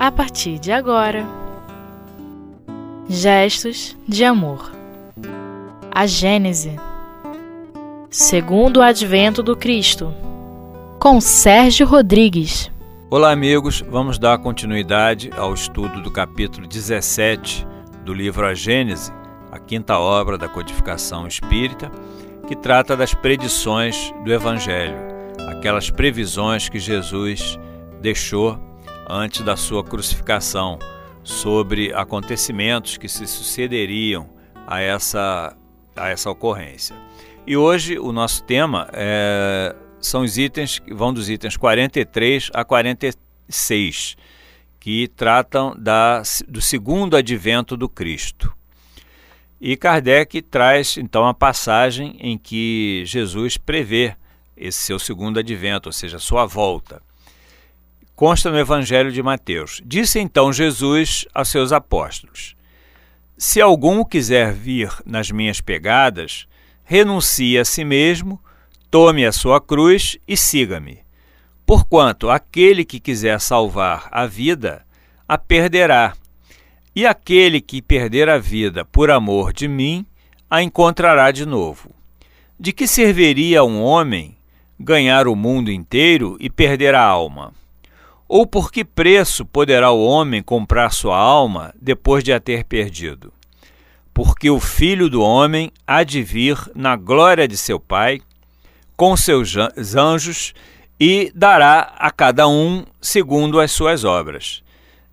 a partir de agora. Gestos de amor. A Gênese. Segundo o advento do Cristo. Com Sérgio Rodrigues. Olá, amigos. Vamos dar continuidade ao estudo do capítulo 17 do livro A Gênese, a quinta obra da codificação espírita, que trata das predições do Evangelho, aquelas previsões que Jesus deixou antes da sua crucificação sobre acontecimentos que se sucederiam a essa, a essa ocorrência. E hoje o nosso tema é, são os itens que vão dos itens 43 a 46, que tratam da, do segundo advento do Cristo. E Kardec traz então a passagem em que Jesus prevê esse seu segundo advento, ou seja, sua volta. Consta no Evangelho de Mateus. Disse então Jesus aos seus apóstolos: Se algum quiser vir nas minhas pegadas, renuncie a si mesmo, tome a sua cruz e siga-me. Porquanto aquele que quiser salvar a vida, a perderá e aquele que perder a vida por amor de mim, a encontrará de novo. De que serviria um homem ganhar o mundo inteiro e perder a alma? Ou por que preço poderá o homem comprar sua alma depois de a ter perdido? Porque o filho do homem há de vir na glória de seu Pai, com seus anjos, e dará a cada um segundo as suas obras.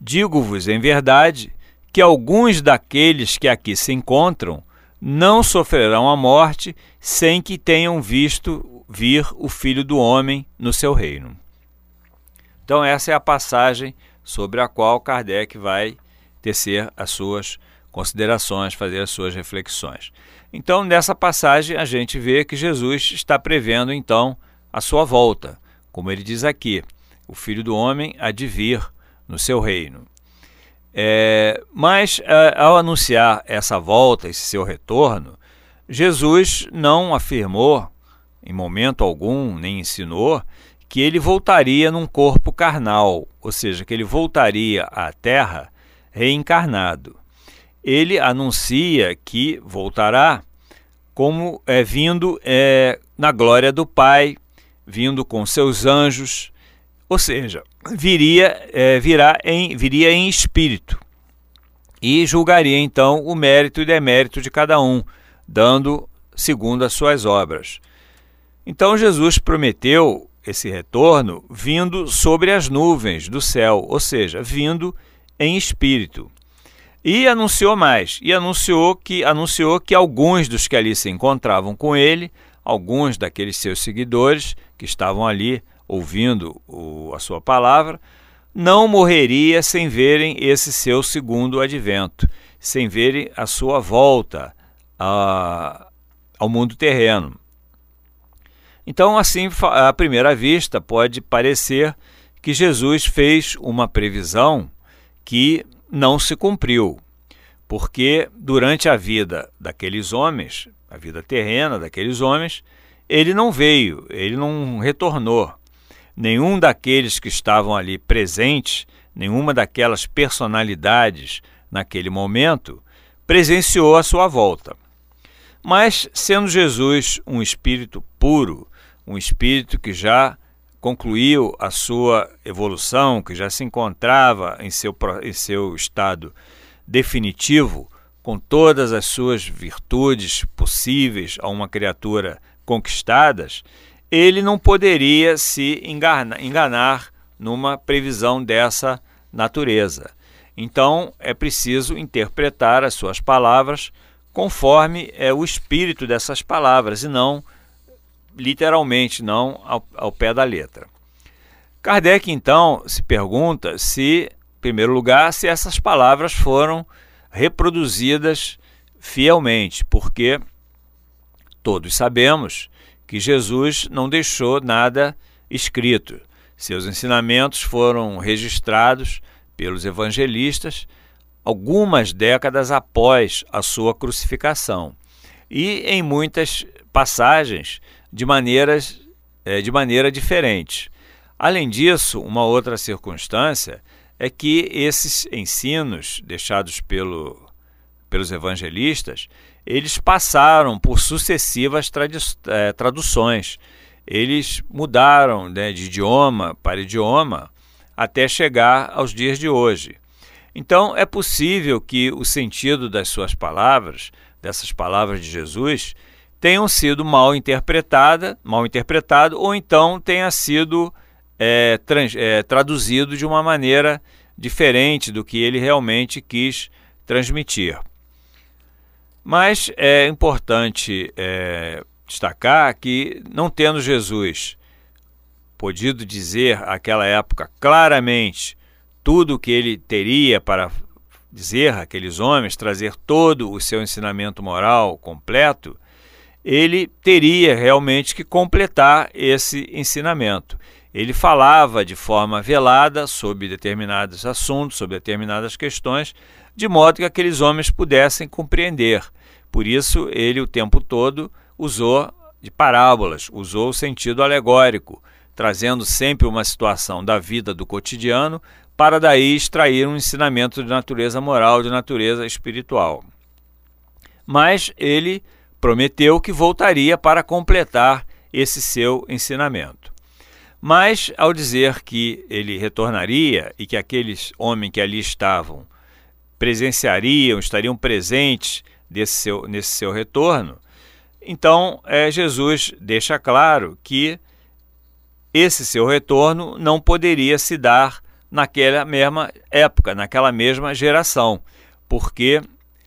Digo-vos em verdade que alguns daqueles que aqui se encontram não sofrerão a morte sem que tenham visto vir o Filho do Homem no seu reino. Então, essa é a passagem sobre a qual Kardec vai tecer as suas considerações, fazer as suas reflexões. Então, nessa passagem, a gente vê que Jesus está prevendo, então, a sua volta. Como ele diz aqui, o Filho do Homem há de vir no seu reino. É, mas é, ao anunciar essa volta, esse seu retorno, Jesus não afirmou em momento algum, nem ensinou, que ele voltaria num corpo carnal, ou seja, que ele voltaria à Terra reencarnado. Ele anuncia que voltará como é vindo é, na glória do Pai, vindo com seus anjos, ou seja, viria, é, virá em, viria em espírito e julgaria então o mérito e demérito de cada um, dando segundo as suas obras. Então Jesus prometeu esse retorno vindo sobre as nuvens do céu, ou seja, vindo em espírito. E anunciou mais, e anunciou que anunciou que alguns dos que ali se encontravam com ele, alguns daqueles seus seguidores que estavam ali ouvindo o, a sua palavra, não morreria sem verem esse seu segundo advento, sem verem a sua volta a, ao mundo terreno. Então, assim, à primeira vista, pode parecer que Jesus fez uma previsão que não se cumpriu, porque durante a vida daqueles homens, a vida terrena daqueles homens, ele não veio, ele não retornou nenhum daqueles que estavam ali presentes, nenhuma daquelas personalidades naquele momento, presenciou a sua volta. Mas, sendo Jesus um espírito puro, um espírito que já concluiu a sua evolução, que já se encontrava em seu, em seu estado definitivo, com todas as suas virtudes possíveis a uma criatura conquistadas, ele não poderia se enganar, enganar numa previsão dessa natureza. Então é preciso interpretar as suas palavras conforme é o espírito dessas palavras e não literalmente, não ao, ao pé da letra. Kardec então se pergunta se, em primeiro lugar, se essas palavras foram reproduzidas fielmente, porque todos sabemos que Jesus não deixou nada escrito. Seus ensinamentos foram registrados pelos evangelistas algumas décadas após a sua crucificação e em muitas passagens de maneiras é, de maneira diferente. Além disso, uma outra circunstância é que esses ensinos deixados pelo, pelos evangelistas, eles passaram por sucessivas é, traduções. Eles mudaram né, de idioma para idioma até chegar aos dias de hoje. Então, é possível que o sentido das suas palavras, dessas palavras de Jesus, tenham sido mal interpretada, mal interpretado, ou então tenha sido é, trans, é, traduzido de uma maneira diferente do que ele realmente quis transmitir. Mas é importante é, destacar que, não tendo Jesus podido dizer àquela época claramente tudo o que ele teria para dizer àqueles homens, trazer todo o seu ensinamento moral completo, ele teria realmente que completar esse ensinamento. Ele falava de forma velada sobre determinados assuntos, sobre determinadas questões, de modo que aqueles homens pudessem compreender. Por isso, ele o tempo todo usou de parábolas, usou o sentido alegórico, trazendo sempre uma situação da vida do cotidiano para daí extrair um ensinamento de natureza moral, de natureza espiritual. Mas ele prometeu que voltaria para completar esse seu ensinamento. Mas, ao dizer que ele retornaria e que aqueles homens que ali estavam presenciariam, estariam presentes seu, nesse seu retorno, então é, Jesus deixa claro que esse seu retorno não poderia se dar naquela mesma época, naquela mesma geração, porque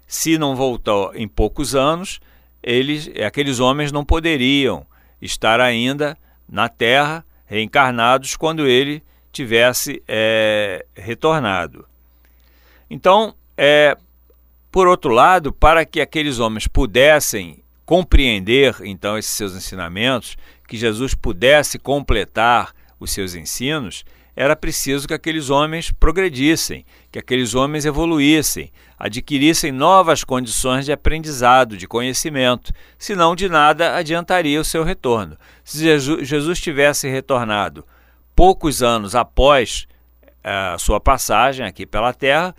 se não voltou em poucos anos, eles, aqueles homens não poderiam estar ainda na terra reencarnados quando ele tivesse é, retornado. Então, é, por outro lado, para que aqueles homens pudessem compreender então esses seus ensinamentos, que Jesus pudesse completar os seus ensinos, era preciso que aqueles homens progredissem, que aqueles homens evoluíssem, adquirissem novas condições de aprendizado, de conhecimento, senão de nada adiantaria o seu retorno. Se Jesus tivesse retornado poucos anos após eh, a sua passagem aqui pela Terra,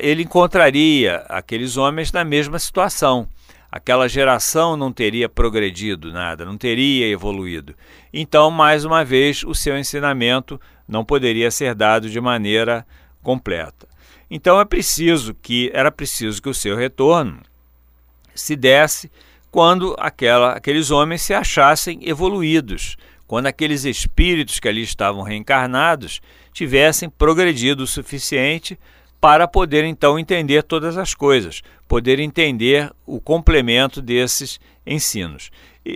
ele encontraria aqueles homens na mesma situação aquela geração não teria progredido nada, não teria evoluído. Então, mais uma vez, o seu ensinamento não poderia ser dado de maneira completa. Então é preciso que era preciso que o seu retorno se desse quando aquela, aqueles homens se achassem evoluídos, quando aqueles espíritos que ali estavam reencarnados tivessem progredido o suficiente para poder então entender todas as coisas, poder entender o complemento desses ensinos,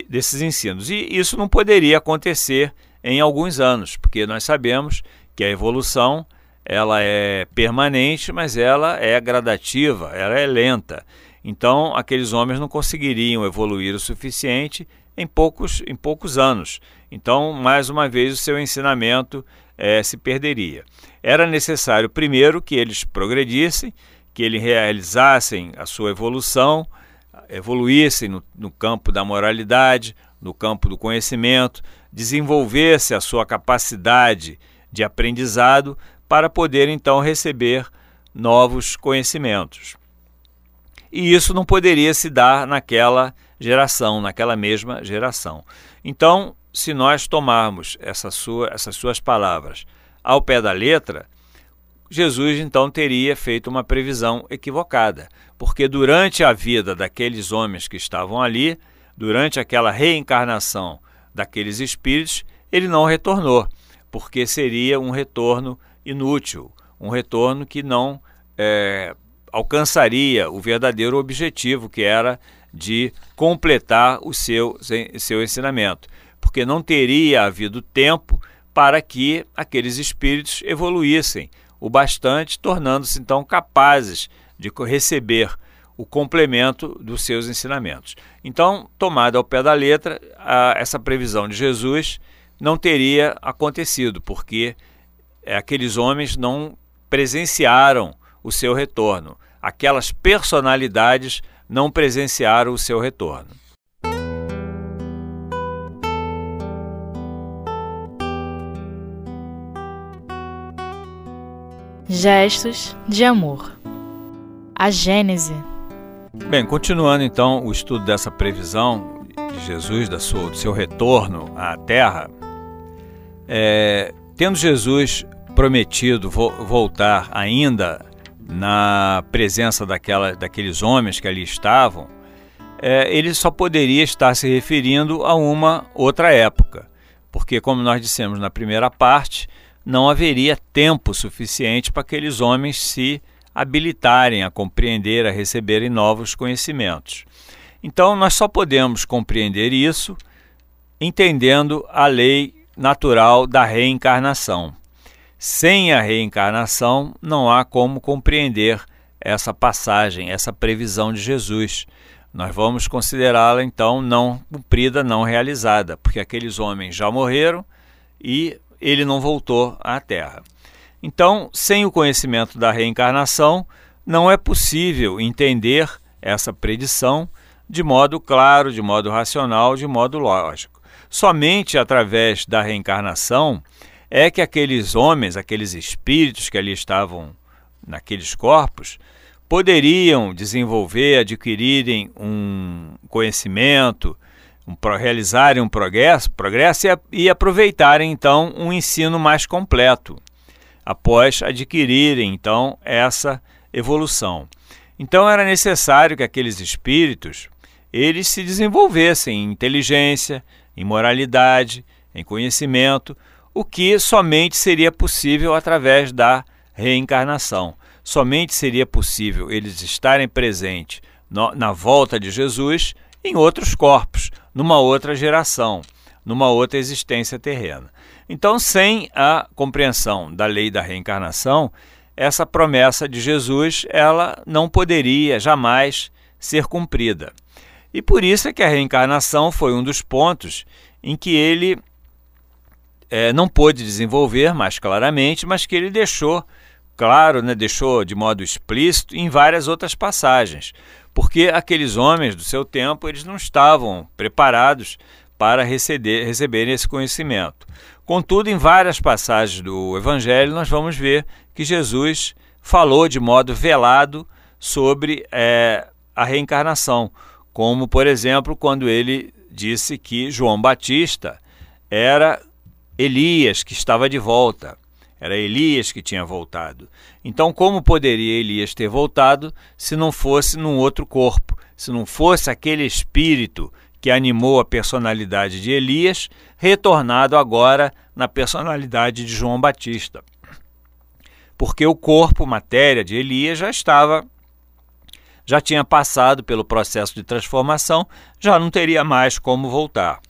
desses ensinos. E isso não poderia acontecer em alguns anos, porque nós sabemos que a evolução ela é permanente, mas ela é gradativa, ela é lenta. Então, aqueles homens não conseguiriam evoluir o suficiente em poucos, em poucos anos. Então, mais uma vez, o seu ensinamento é, se perderia. Era necessário, primeiro, que eles progredissem, que eles realizassem a sua evolução, evoluíssem no, no campo da moralidade, no campo do conhecimento, desenvolvesse a sua capacidade de aprendizado para poder então receber novos conhecimentos. E isso não poderia se dar naquela geração, naquela mesma geração. Então, se nós tomarmos essa sua, essas suas palavras ao pé da letra, Jesus então teria feito uma previsão equivocada, porque durante a vida daqueles homens que estavam ali, durante aquela reencarnação daqueles espíritos, ele não retornou, porque seria um retorno inútil, um retorno que não é, alcançaria o verdadeiro objetivo, que era de completar o seu, seu ensinamento porque não teria havido tempo para que aqueles espíritos evoluíssem o bastante, tornando-se então capazes de receber o complemento dos seus ensinamentos. Então, tomada ao pé da letra, a, essa previsão de Jesus não teria acontecido, porque aqueles homens não presenciaram o seu retorno, aquelas personalidades não presenciaram o seu retorno. Gestos de amor. A Gênese. Bem, continuando então o estudo dessa previsão de Jesus, da sua, do seu retorno à Terra, é, tendo Jesus prometido vo voltar ainda na presença daquela, daqueles homens que ali estavam, é, ele só poderia estar se referindo a uma outra época, porque, como nós dissemos na primeira parte, não haveria tempo suficiente para aqueles homens se habilitarem a compreender, a receberem novos conhecimentos. Então, nós só podemos compreender isso entendendo a lei natural da reencarnação. Sem a reencarnação, não há como compreender essa passagem, essa previsão de Jesus. Nós vamos considerá-la então não cumprida, não realizada, porque aqueles homens já morreram e ele não voltou à Terra. Então, sem o conhecimento da reencarnação, não é possível entender essa predição de modo claro, de modo racional, de modo lógico. Somente através da reencarnação é que aqueles homens, aqueles espíritos que ali estavam naqueles corpos, poderiam desenvolver, adquirirem um conhecimento, um, realizarem um progresso, progresso e, e aproveitarem então um ensino mais completo, após adquirirem então essa evolução. Então era necessário que aqueles espíritos eles se desenvolvessem em inteligência, em moralidade, em conhecimento, o que somente seria possível através da reencarnação. Somente seria possível eles estarem presentes na volta de Jesus em outros corpos, numa outra geração, numa outra existência terrena. Então, sem a compreensão da lei da reencarnação, essa promessa de Jesus ela não poderia jamais ser cumprida. E por isso é que a reencarnação foi um dos pontos em que ele é, não pôde desenvolver mais claramente, mas que ele deixou claro, né, deixou de modo explícito em várias outras passagens porque aqueles homens do seu tempo eles não estavam preparados para receber, receberem esse conhecimento. Contudo, em várias passagens do Evangelho, nós vamos ver que Jesus falou de modo velado sobre é, a reencarnação, como, por exemplo, quando ele disse que João Batista era Elias que estava de volta. Era Elias que tinha voltado. Então, como poderia Elias ter voltado se não fosse num outro corpo, se não fosse aquele espírito que animou a personalidade de Elias, retornado agora na personalidade de João Batista? Porque o corpo, matéria de Elias já estava já tinha passado pelo processo de transformação, já não teria mais como voltar.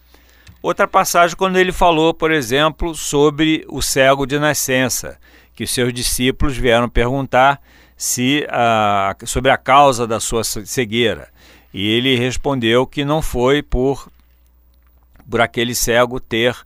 Outra passagem, quando ele falou, por exemplo, sobre o cego de nascença, que seus discípulos vieram perguntar se a, sobre a causa da sua cegueira. E ele respondeu que não foi por, por aquele cego ter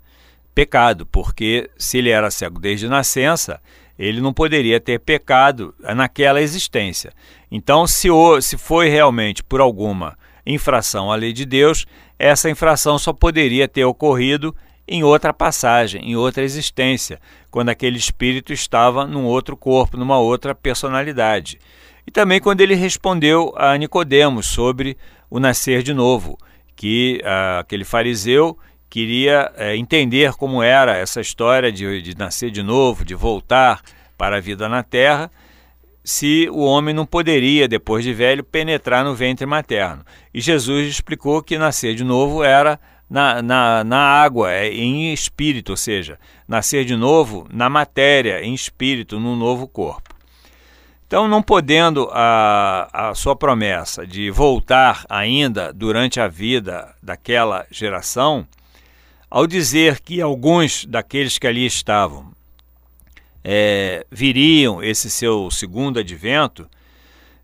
pecado, porque se ele era cego desde nascença, ele não poderia ter pecado naquela existência. Então, se, se foi realmente por alguma infração à lei de Deus, essa infração só poderia ter ocorrido em outra passagem, em outra existência, quando aquele espírito estava num outro corpo, numa outra personalidade. E também quando ele respondeu a Nicodemos sobre o nascer de novo, que uh, aquele fariseu queria uh, entender como era essa história de, de nascer de novo, de voltar para a vida na terra, se o homem não poderia, depois de velho, penetrar no ventre materno. E Jesus explicou que nascer de novo era na, na, na água, é, em espírito, ou seja, nascer de novo na matéria, em espírito, num novo corpo. Então, não podendo a, a sua promessa de voltar ainda durante a vida daquela geração, ao dizer que alguns daqueles que ali estavam é, viriam esse seu segundo advento,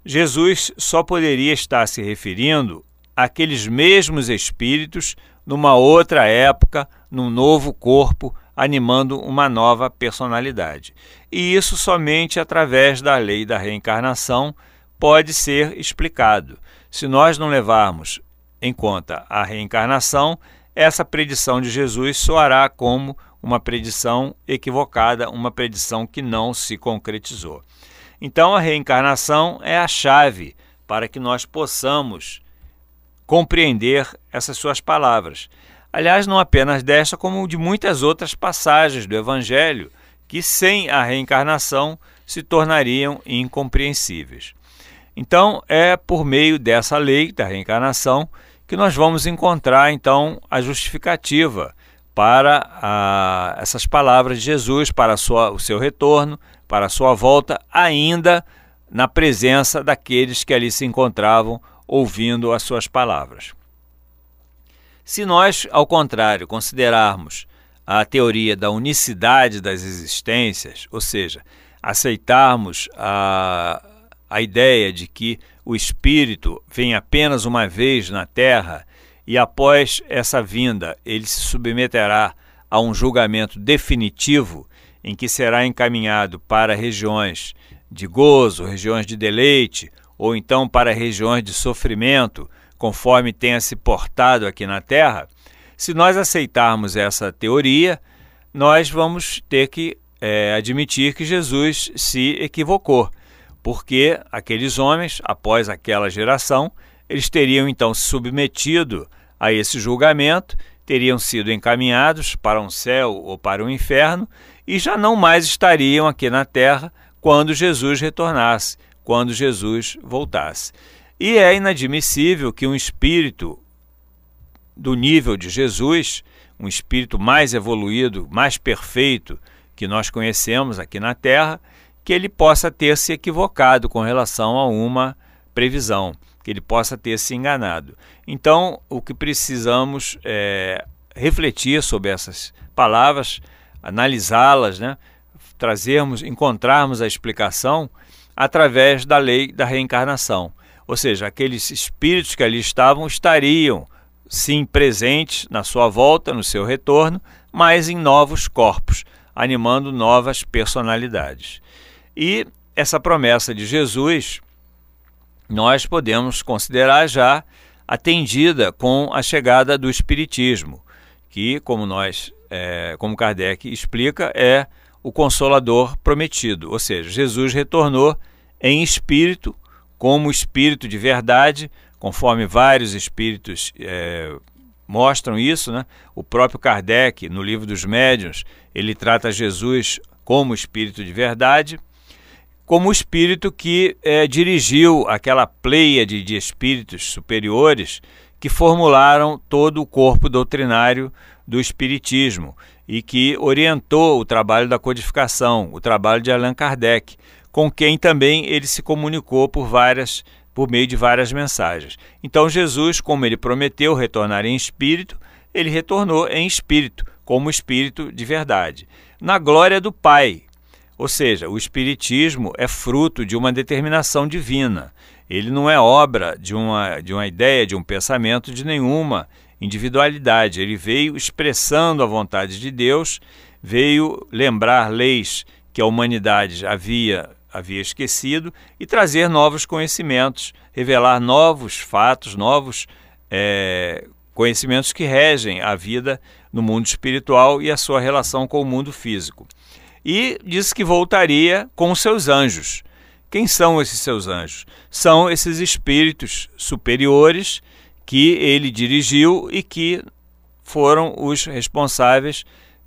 Jesus só poderia estar se referindo àqueles mesmos espíritos numa outra época, num novo corpo, animando uma nova personalidade. E isso somente através da lei da reencarnação pode ser explicado. Se nós não levarmos em conta a reencarnação, essa predição de Jesus soará como uma predição equivocada, uma predição que não se concretizou. Então, a reencarnação é a chave para que nós possamos compreender essas suas palavras. Aliás, não apenas desta, como de muitas outras passagens do Evangelho que, sem a reencarnação, se tornariam incompreensíveis. Então, é por meio dessa lei da reencarnação que nós vamos encontrar então a justificativa para a, essas palavras de Jesus, para sua, o seu retorno, para a sua volta, ainda na presença daqueles que ali se encontravam ouvindo as suas palavras. Se nós, ao contrário, considerarmos a teoria da unicidade das existências, ou seja, aceitarmos a, a ideia de que o espírito vem apenas uma vez na Terra e após essa vinda ele se submeterá a um julgamento definitivo em que será encaminhado para regiões de gozo, regiões de deleite, ou então para regiões de sofrimento, conforme tenha se portado aqui na Terra, se nós aceitarmos essa teoria, nós vamos ter que é, admitir que Jesus se equivocou, porque aqueles homens, após aquela geração, eles teriam então se submetido a esse julgamento, teriam sido encaminhados para um céu ou para um inferno e já não mais estariam aqui na terra quando Jesus retornasse, quando Jesus voltasse. E é inadmissível que um espírito do nível de Jesus, um espírito mais evoluído, mais perfeito que nós conhecemos aqui na Terra, que ele possa ter se equivocado com relação a uma previsão, que ele possa ter se enganado. Então, o que precisamos é refletir sobre essas palavras, analisá-las, né? trazermos, encontrarmos a explicação através da lei da reencarnação. Ou seja, aqueles espíritos que ali estavam estariam sim presentes na sua volta, no seu retorno, mas em novos corpos, animando novas personalidades. E essa promessa de Jesus nós podemos considerar já atendida com a chegada do Espiritismo, que, como nós, é, como Kardec explica, é o Consolador prometido, ou seja, Jesus retornou em espírito, como espírito de verdade, conforme vários espíritos é, mostram isso, né? O próprio Kardec, no livro dos Médiuns, ele trata Jesus como espírito de verdade, como o espírito que é, dirigiu aquela pleia de, de espíritos superiores que formularam todo o corpo doutrinário do Espiritismo e que orientou o trabalho da codificação, o trabalho de Allan Kardec, com quem também ele se comunicou por várias por meio de várias mensagens. Então Jesus, como ele prometeu retornar em espírito, ele retornou em espírito, como espírito de verdade, na glória do Pai. Ou seja, o espiritismo é fruto de uma determinação divina. Ele não é obra de uma, de uma ideia, de um pensamento de nenhuma individualidade. Ele veio expressando a vontade de Deus, veio lembrar leis que a humanidade havia, havia esquecido e trazer novos conhecimentos, revelar novos fatos, novos é, conhecimentos que regem a vida no mundo espiritual e a sua relação com o mundo físico. E disse que voltaria com seus anjos. Quem são esses seus anjos? São esses espíritos superiores que ele dirigiu e que foram os responsáveis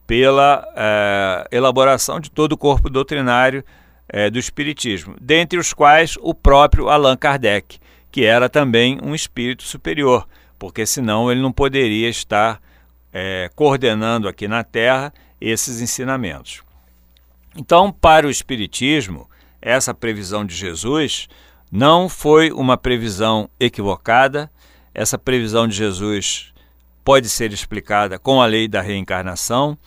pela eh, elaboração de todo o corpo doutrinário eh, do Espiritismo, dentre os quais o próprio Allan Kardec, que era também um espírito superior, porque senão ele não poderia estar eh, coordenando aqui na Terra esses ensinamentos. Então, para o Espiritismo, essa previsão de Jesus não foi uma previsão equivocada, essa previsão de Jesus pode ser explicada com a lei da reencarnação.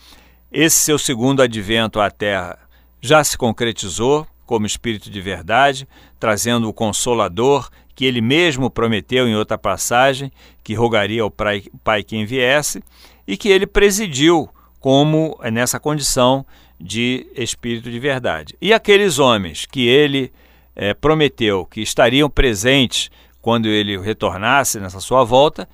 Esse seu segundo advento à Terra já se concretizou como Espírito de verdade, trazendo o Consolador que ele mesmo prometeu em outra passagem, que rogaria ao Pai que enviesse, e que ele presidiu como nessa condição de Espírito de verdade. E aqueles homens que ele é, prometeu que estariam presentes quando ele retornasse nessa sua volta,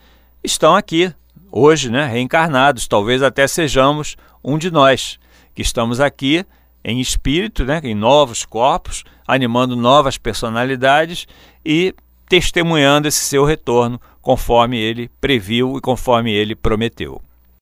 estão aqui, hoje, né, reencarnados, talvez até sejamos um de nós, que estamos aqui em espírito, né, em novos corpos, animando novas personalidades e testemunhando esse seu retorno conforme ele previu e conforme ele prometeu.